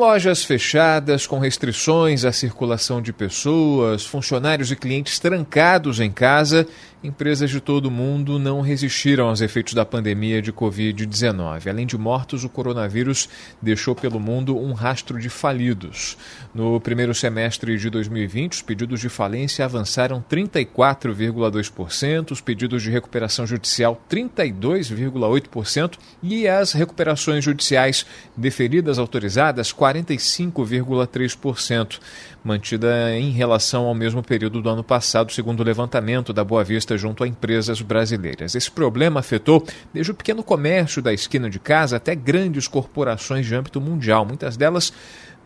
Lojas fechadas, com restrições à circulação de pessoas, funcionários e clientes trancados em casa, empresas de todo o mundo não resistiram aos efeitos da pandemia de Covid-19. Além de mortos, o coronavírus deixou pelo mundo um rastro de falidos. No primeiro semestre de 2020, os pedidos de falência avançaram 34,2%, os pedidos de recuperação judicial 32,8% e as recuperações judiciais deferidas autorizadas 45,3%, mantida em relação ao mesmo período do ano passado, segundo o levantamento da Boa Vista junto a empresas brasileiras. Esse problema afetou desde o pequeno comércio da esquina de casa até grandes corporações de âmbito mundial, muitas delas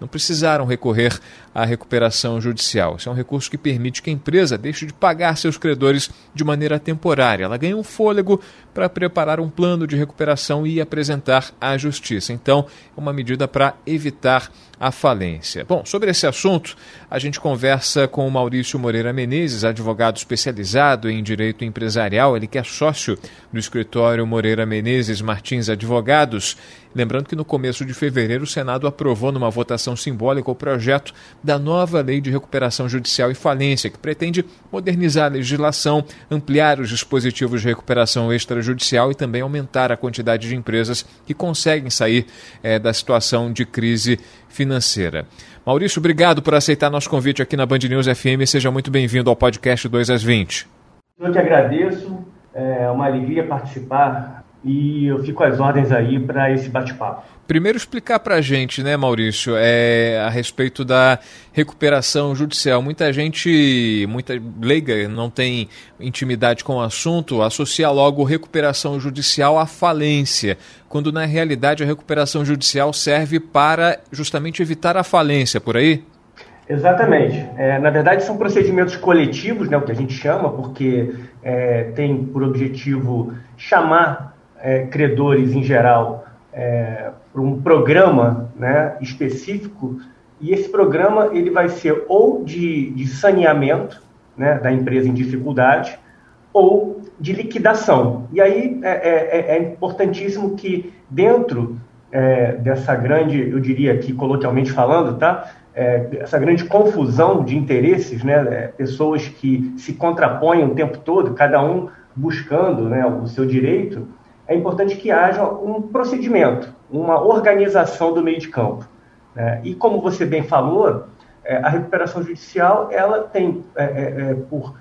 não precisaram recorrer à recuperação judicial. Esse é um recurso que permite que a empresa deixe de pagar seus credores de maneira temporária. Ela ganha um fôlego para preparar um plano de recuperação e apresentar à justiça. Então, é uma medida para evitar a falência. Bom, sobre esse assunto, a gente conversa com o Maurício Moreira Menezes, advogado especializado em direito empresarial, ele que é sócio do escritório Moreira Menezes Martins Advogados. Lembrando que no começo de fevereiro o Senado aprovou numa votação simbólica o projeto da nova Lei de Recuperação Judicial e Falência, que pretende modernizar a legislação, ampliar os dispositivos de recuperação extrajudicial e também aumentar a quantidade de empresas que conseguem sair é, da situação de crise financeira. Maurício, obrigado por aceitar nosso convite aqui na Band News FM. Seja muito bem-vindo ao podcast 2 às 20. Eu que agradeço. É uma alegria participar e eu fico às ordens aí para esse bate-papo. Primeiro explicar para a gente, né, Maurício, é, a respeito da recuperação judicial. Muita gente, muita leiga, não tem intimidade com o assunto, associa logo recuperação judicial à falência, quando na realidade a recuperação judicial serve para justamente evitar a falência, por aí? Exatamente. É, na verdade, são procedimentos coletivos, né, o que a gente chama, porque é, tem por objetivo chamar é, credores em geral é, para um programa né, específico e esse programa ele vai ser ou de, de saneamento né, da empresa em dificuldade ou de liquidação. E aí é, é, é, é importantíssimo que dentro é, dessa grande, eu diria aqui coloquialmente falando, tá? É, essa grande confusão de interesses, né? pessoas que se contrapõem o tempo todo, cada um buscando né, o seu direito, é importante que haja um procedimento, uma organização do meio de campo. Né? E como você bem falou, é, a recuperação judicial ela tem é, é, é por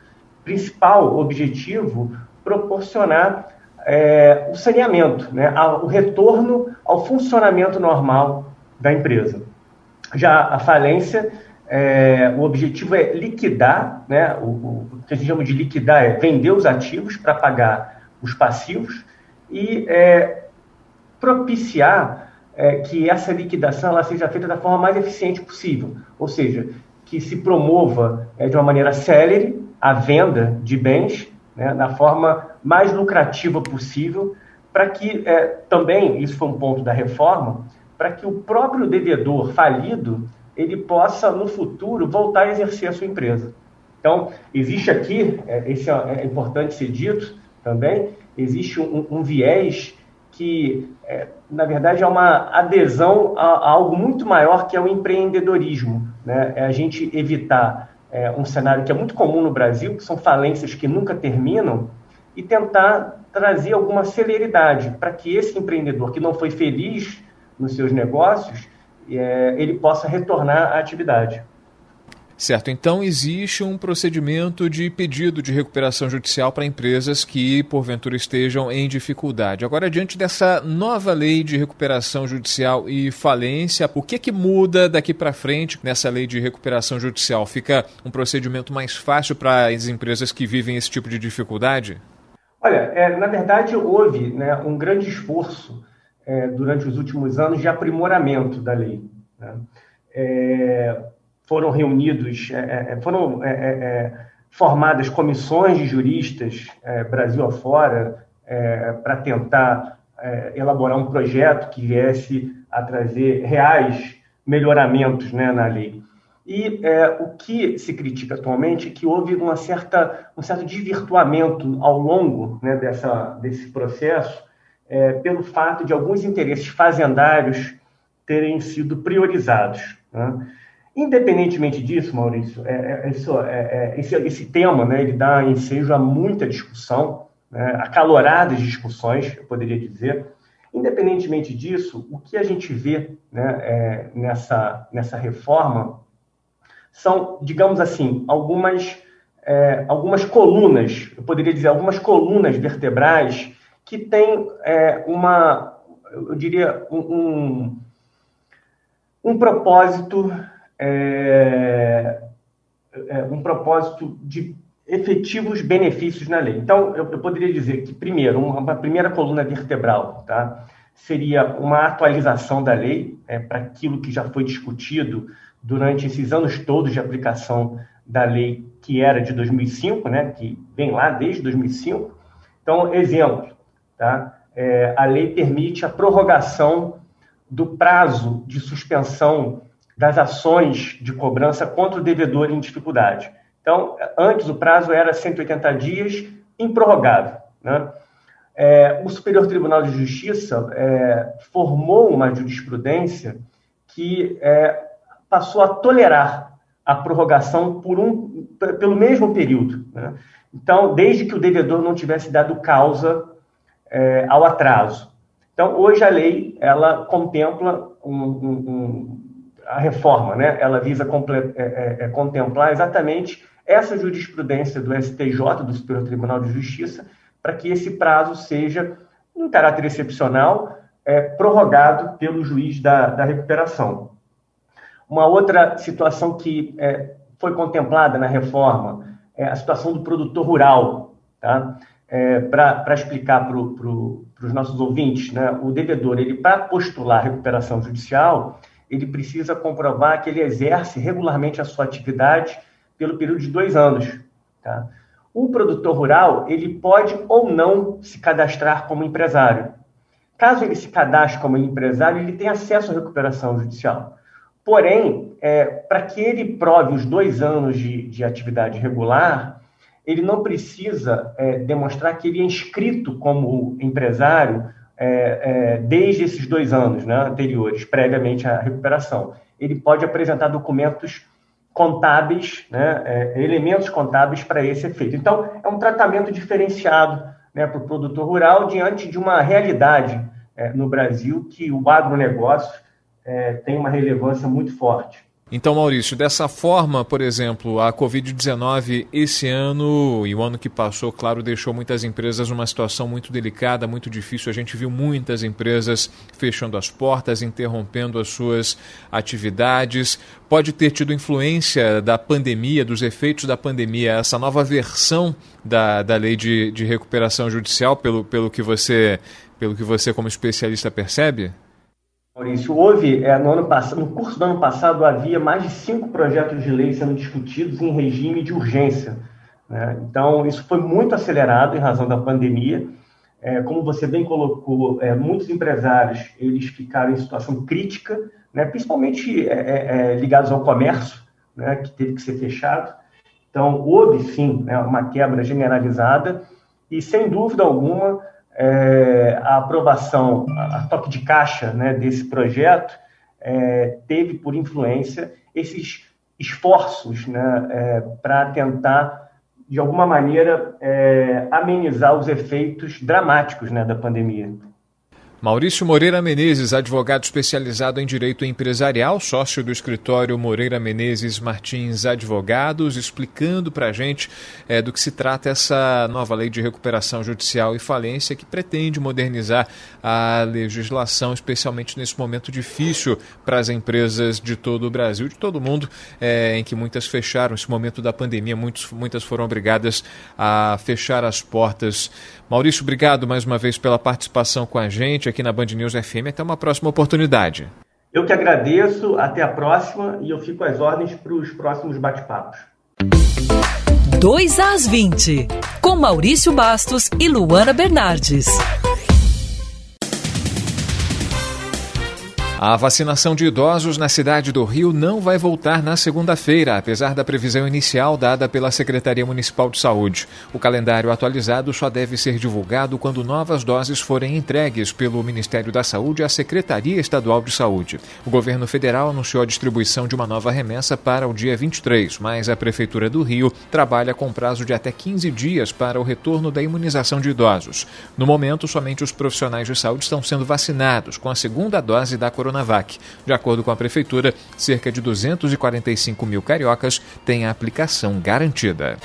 principal objetivo proporcionar é, o saneamento, né? o retorno ao funcionamento normal da empresa. Já a falência, é, o objetivo é liquidar, né? o, o que a gente chama de liquidar é vender os ativos para pagar os passivos, e é, propiciar é, que essa liquidação ela seja feita da forma mais eficiente possível, ou seja, que se promova é, de uma maneira célere a venda de bens né, da forma mais lucrativa possível, para que é, também, isso foi um ponto da reforma, para que o próprio devedor falido ele possa, no futuro, voltar a exercer a sua empresa. Então, existe aqui, é, esse é, é importante ser dito também, existe um, um viés que, é, na verdade, é uma adesão a, a, algo muito maior que é o empreendedorismo. Né? É a gente evitar é, um cenário que é muito comum no Brasil, que são falências que nunca terminam, e tentar trazer alguma celeridade para que esse empreendedor que não foi feliz nos seus negócios, é, ele possa retornar à atividade. Certo, então existe um procedimento de pedido de recuperação judicial para empresas que, porventura, estejam em dificuldade. Agora, diante dessa nova lei de recuperação judicial e falência, o que, que muda daqui para frente nessa lei de recuperação judicial? Fica um procedimento mais fácil para as empresas que vivem esse tipo de dificuldade? Olha, é, na verdade, houve né, um grande esforço é, durante os últimos anos de aprimoramento da lei. Né? É, foram reunidos, é, é, é foram é, formadas comissões de juristas, Brasil afora, para tentar elaborar um projeto que viesse a trazer reais melhoramentos né, na lei. E é, o que se critica atualmente é que houve uma certa, um certo desvirtuamento ao longo né, dessa, desse processo, é, pelo fato de alguns interesses fazendários terem sido priorizados. Né? Independentemente disso, Maurício, é, é, isso, é, é, esse, esse, tema né, ele dá ensejo a muita discussão, né, acaloradas discussões, eu poderia dizer. Independentemente disso, o que a gente vê né, é, nessa, nessa reforma são, digamos assim, algumas, é, algumas colunas, eu poderia dizer, algumas colunas vertebrais que têm é, uma, eu diria, um, um, um propósito, é, é, um propósito de efetivos benefícios na lei. Então, eu, eu poderia dizer que, primeiro, uma, uma, primeira coluna vertebral tá, seria uma atualização da lei é, para aquilo que já foi discutido durante esses anos todos de aplicação da lei que era de 2005, né, que vem lá desde 2005. Então, exemplo, tá? É, a lei permite a prorrogação do prazo de suspensão das ações de cobrança contra o devedor em dificuldade. Então, antes o prazo era 180 dias, improrrogável. Né? É, o Superior Tribunal de Justiça é, formou uma jurisprudência que é, passou a tolerar a prorrogação por um, pelo mesmo período. Né? Então, desde que o devedor não tivesse dado causa é, ao atraso. Então, hoje a lei ela contempla um, um, a reforma, né? ela visa é, é, é contemplar exatamente essa jurisprudência do STJ, do Superior Tribunal de Justiça, para que esse prazo seja, em caráter excepcional, é, prorrogado pelo juiz da, da recuperação. Uma outra situação que é, foi contemplada na reforma é a situação do produtor rural. Tá? É, para explicar para pro, os nossos ouvintes, né? o devedor, ele para postular recuperação judicial, ele precisa comprovar que ele exerce regularmente a sua atividade pelo período de dois anos. Tá? O produtor rural, ele pode ou não se cadastrar como empresário. Caso ele se cadastre como empresário, ele tem acesso à recuperação judicial. Porém, é, para que ele prove os dois anos de, de atividade regular, ele não precisa é, demonstrar que ele é inscrito como empresário é, é, desde esses dois anos né, anteriores, previamente à recuperação. Ele pode apresentar documentos contábeis, né, é, elementos contábeis para esse efeito. Então, é um tratamento diferenciado né, para o produtor rural diante de uma realidade é, no Brasil que o agronegócio é, tem uma relevância muito forte. Então, Maurício, dessa forma, por exemplo, a Covid-19 esse ano e o ano que passou, claro, deixou muitas empresas numa situação muito delicada, muito difícil. A gente viu muitas empresas fechando as portas, interrompendo as suas atividades. Pode ter tido influência da pandemia, dos efeitos da pandemia, essa nova versão da, da lei de, de recuperação judicial, pelo, pelo, que você, pelo que você, como especialista, percebe? Maurício, houve, é, no, ano passado, no curso do ano passado, havia mais de cinco projetos de lei sendo discutidos em regime de urgência. Né? Então, isso foi muito acelerado em razão da pandemia. É, como você bem colocou, é, muitos empresários eles ficaram em situação crítica, né? principalmente é, é, é, ligados ao comércio, né? que teve que ser fechado. Então, houve sim né, uma quebra generalizada e, sem dúvida alguma, é, a aprovação, a, toque de caixa né, desse projeto é, teve por influência esses esforços né, é, para tentar, de alguma maneira, é, amenizar os efeitos dramáticos né, da pandemia. Maurício Moreira Menezes, advogado especializado em direito empresarial, sócio do escritório Moreira Menezes Martins Advogados, explicando para a gente é, do que se trata essa nova lei de recuperação judicial e falência que pretende modernizar a legislação, especialmente nesse momento difícil para as empresas de todo o Brasil, de todo o mundo, é, em que muitas fecharam. Esse momento da pandemia, muitos, muitas foram obrigadas a fechar as portas. Maurício, obrigado mais uma vez pela participação com a gente aqui na Band News FM. Até uma próxima oportunidade. Eu que agradeço, até a próxima e eu fico às ordens para os próximos bate-papos. 2 às 20, com Maurício Bastos e Luana Bernardes. A vacinação de idosos na cidade do Rio não vai voltar na segunda-feira, apesar da previsão inicial dada pela Secretaria Municipal de Saúde. O calendário atualizado só deve ser divulgado quando novas doses forem entregues pelo Ministério da Saúde à Secretaria Estadual de Saúde. O governo federal anunciou a distribuição de uma nova remessa para o dia 23, mas a Prefeitura do Rio trabalha com prazo de até 15 dias para o retorno da imunização de idosos. No momento, somente os profissionais de saúde estão sendo vacinados com a segunda dose da Coronavac Coronavac. De acordo com a Prefeitura, cerca de 245 mil cariocas têm a aplicação garantida.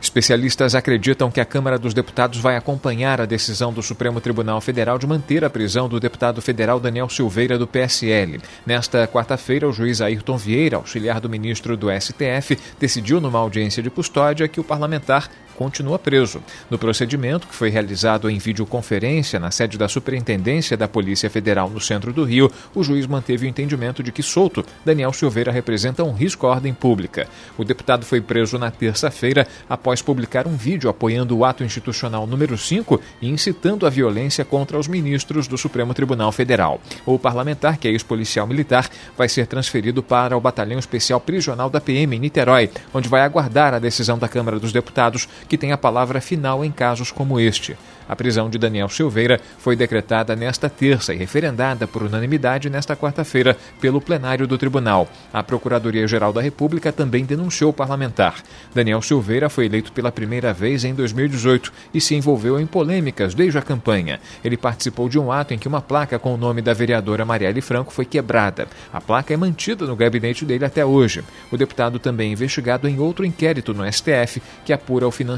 Especialistas acreditam que a Câmara dos Deputados vai acompanhar a decisão do Supremo Tribunal Federal de manter a prisão do deputado federal Daniel Silveira, do PSL. Nesta quarta-feira, o juiz Ayrton Vieira, auxiliar do ministro do STF, decidiu numa audiência de custódia que o parlamentar continua preso. No procedimento, que foi realizado em videoconferência na sede da Superintendência da Polícia Federal no centro do Rio, o juiz manteve o entendimento de que solto, Daniel Silveira representa um risco à ordem pública. O deputado foi preso na terça-feira após publicar um vídeo apoiando o ato institucional número 5 e incitando a violência contra os ministros do Supremo Tribunal Federal. O parlamentar, que é ex-policial militar, vai ser transferido para o Batalhão Especial Prisional da PM em Niterói, onde vai aguardar a decisão da Câmara dos Deputados que tem a palavra final em casos como este. A prisão de Daniel Silveira foi decretada nesta terça e referendada por unanimidade nesta quarta-feira pelo plenário do tribunal. A Procuradoria-Geral da República também denunciou o parlamentar. Daniel Silveira foi eleito pela primeira vez em 2018 e se envolveu em polêmicas desde a campanha. Ele participou de um ato em que uma placa com o nome da vereadora Marielle Franco foi quebrada. A placa é mantida no gabinete dele até hoje. O deputado também é investigado em outro inquérito no STF que apura o financiamento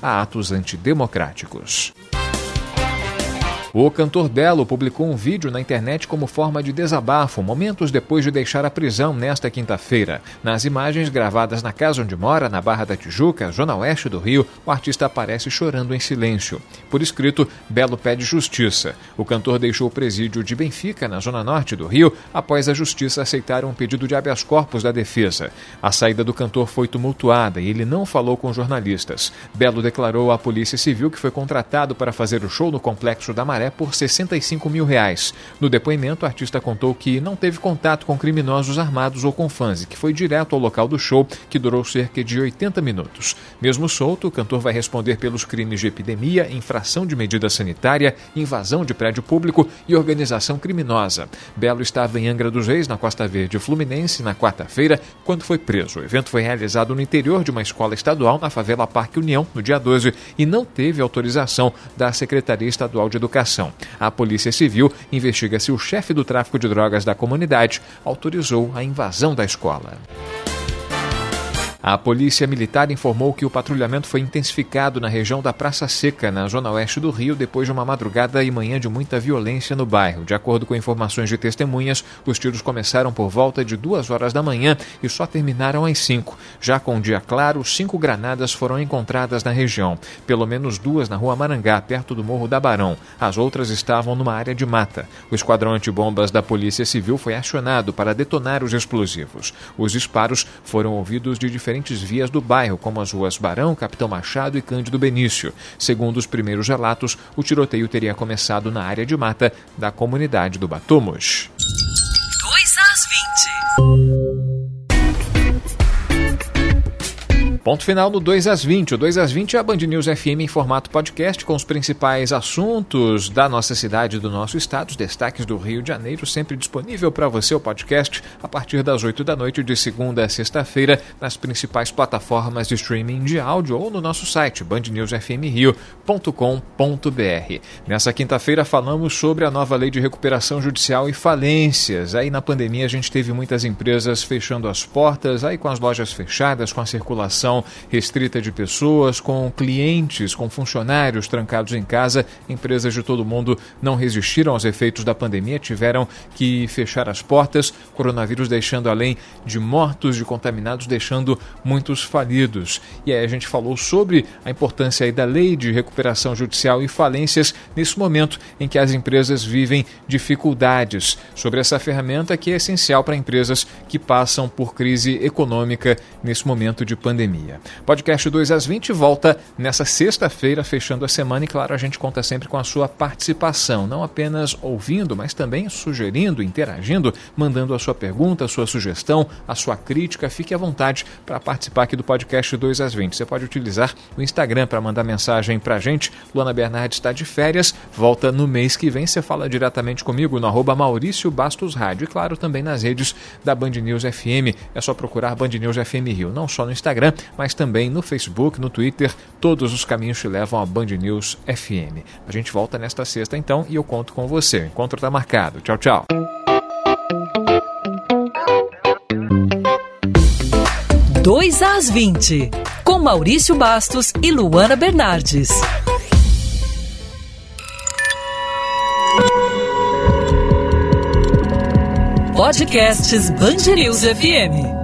a atos antidemocráticos. O cantor Belo publicou um vídeo na internet como forma de desabafo, momentos depois de deixar a prisão nesta quinta-feira. Nas imagens gravadas na casa onde mora, na Barra da Tijuca, zona oeste do Rio, o artista aparece chorando em silêncio. Por escrito, Belo pede justiça. O cantor deixou o presídio de Benfica, na zona norte do Rio, após a justiça aceitar um pedido de habeas corpus da defesa. A saída do cantor foi tumultuada e ele não falou com jornalistas. Belo declarou à Polícia Civil que foi contratado para fazer o show no Complexo da Maré Maré por 65 mil reais. No depoimento, o artista contou que não teve contato com criminosos armados ou com fãs e que foi direto ao local do show, que durou cerca de 80 minutos. Mesmo solto, o cantor vai responder pelos crimes de epidemia, infração de medida sanitária, invasão de prédio público e organização criminosa. Belo estava em Angra dos Reis, na Costa Verde Fluminense, na quarta-feira, quando foi preso. O evento foi realizado no interior de uma escola estadual na favela Parque União, no dia 12, e não teve autorização da Secretaria Estadual de Educação. A Polícia Civil investiga se o chefe do tráfico de drogas da comunidade autorizou a invasão da escola. A Polícia Militar informou que o patrulhamento foi intensificado na região da Praça Seca, na zona oeste do Rio, depois de uma madrugada e manhã de muita violência no bairro. De acordo com informações de testemunhas, os tiros começaram por volta de duas horas da manhã e só terminaram às cinco. Já com o dia claro, cinco granadas foram encontradas na região, pelo menos duas na rua Marangá, perto do Morro da Barão. As outras estavam numa área de mata. O esquadrão antibombas da Polícia Civil foi acionado para detonar os explosivos. Os disparos foram ouvidos de diferentes diferentes vias do bairro, como as ruas Barão, Capitão Machado e Cândido Benício. Segundo os primeiros relatos, o tiroteio teria começado na área de mata da comunidade do Batumos. 2 às 20. Ponto final no 2 às 20. O 2 às 20 é a Band News FM em formato podcast com os principais assuntos da nossa cidade do nosso estado, os destaques do Rio de Janeiro, sempre disponível para você o podcast a partir das 8 da noite de segunda a sexta-feira nas principais plataformas de streaming de áudio ou no nosso site bandnewsfmrio.com.br. Nessa quinta-feira falamos sobre a nova lei de recuperação judicial e falências. Aí na pandemia a gente teve muitas empresas fechando as portas, aí com as lojas fechadas, com a circulação circulação restrita de pessoas, com clientes, com funcionários trancados em casa, empresas de todo mundo não resistiram aos efeitos da pandemia, tiveram que fechar as portas, coronavírus deixando além de mortos, de contaminados, deixando muitos falidos. E aí a gente falou sobre a importância da lei de recuperação judicial e falências nesse momento em que as empresas vivem dificuldades, sobre essa ferramenta que é essencial para empresas que passam por crise econômica nesse momento de pandemia. Podcast 2 às 20 volta nessa sexta-feira, fechando a semana, e claro, a gente conta sempre com a sua participação, não apenas ouvindo, mas também sugerindo, interagindo, mandando a sua pergunta, a sua sugestão, a sua crítica. Fique à vontade para participar aqui do podcast 2 às 20. Você pode utilizar o Instagram para mandar mensagem para a gente. Luana Bernardi está de férias, volta no mês que vem. Você fala diretamente comigo no arroba Maurício Bastos Rádio e, claro, também nas redes da Band News FM. É só procurar Band News FM Rio, não só no Instagram, mas também no Facebook, no Twitter. Todos os caminhos te levam a Band News FM. A gente volta nesta sexta então e eu conto com você. O encontro está marcado. Tchau, tchau. 2 às 20, com Maurício Bastos e Luana Bernardes. Podcasts Band News FM.